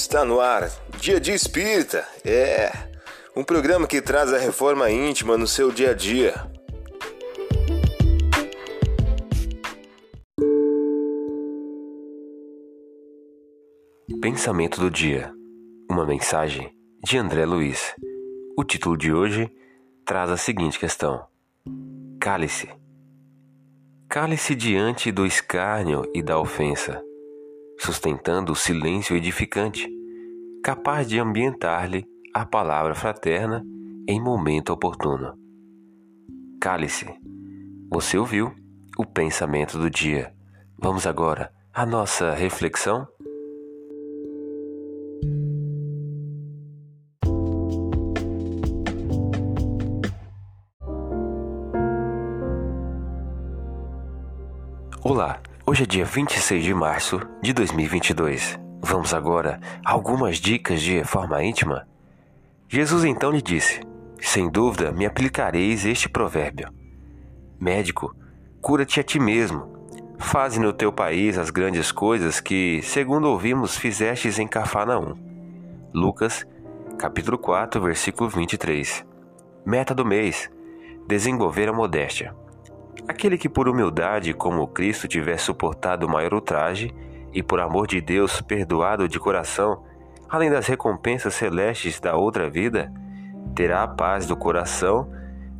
Está no ar, Dia de Espírita. É um programa que traz a reforma íntima no seu dia a dia. Pensamento do dia. Uma mensagem de André Luiz. O título de hoje traz a seguinte questão: Cale-se. Cale-se diante do escárnio e da ofensa sustentando o silêncio edificante, capaz de ambientar-lhe a palavra fraterna em momento oportuno. Cale-se. Você ouviu o pensamento do dia. Vamos agora à nossa reflexão? Olá, Hoje é dia 26 de março de 2022. Vamos agora a algumas dicas de reforma íntima. Jesus então lhe disse: Sem dúvida me aplicareis este provérbio: Médico, cura-te a ti mesmo. Faze no teu país as grandes coisas que, segundo ouvimos, fizestes em Cafarnaum. Lucas, capítulo 4, versículo 23. Meta do mês: desenvolver a modéstia. Aquele que por humildade como Cristo tiver suportado o maior ultraje e por amor de Deus perdoado de coração, além das recompensas celestes da outra vida, terá a paz do coração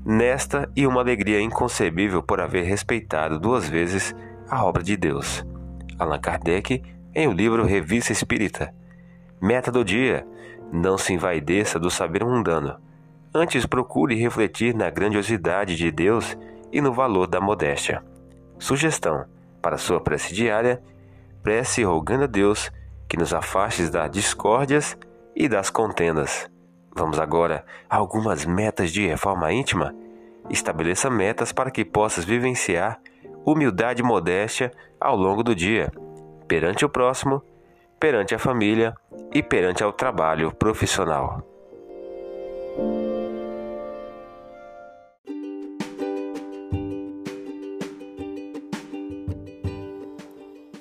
nesta e uma alegria inconcebível por haver respeitado duas vezes a obra de Deus. Allan Kardec, em o livro Revista Espírita. Meta do dia: não se envaideça do saber mundano. Antes procure refletir na grandiosidade de Deus e no valor da modéstia. Sugestão para sua prece diária: prece rogando a Deus que nos afaste das discórdias e das contendas. Vamos agora a algumas metas de reforma íntima? Estabeleça metas para que possas vivenciar humildade e modéstia ao longo do dia, perante o próximo, perante a família e perante ao trabalho profissional.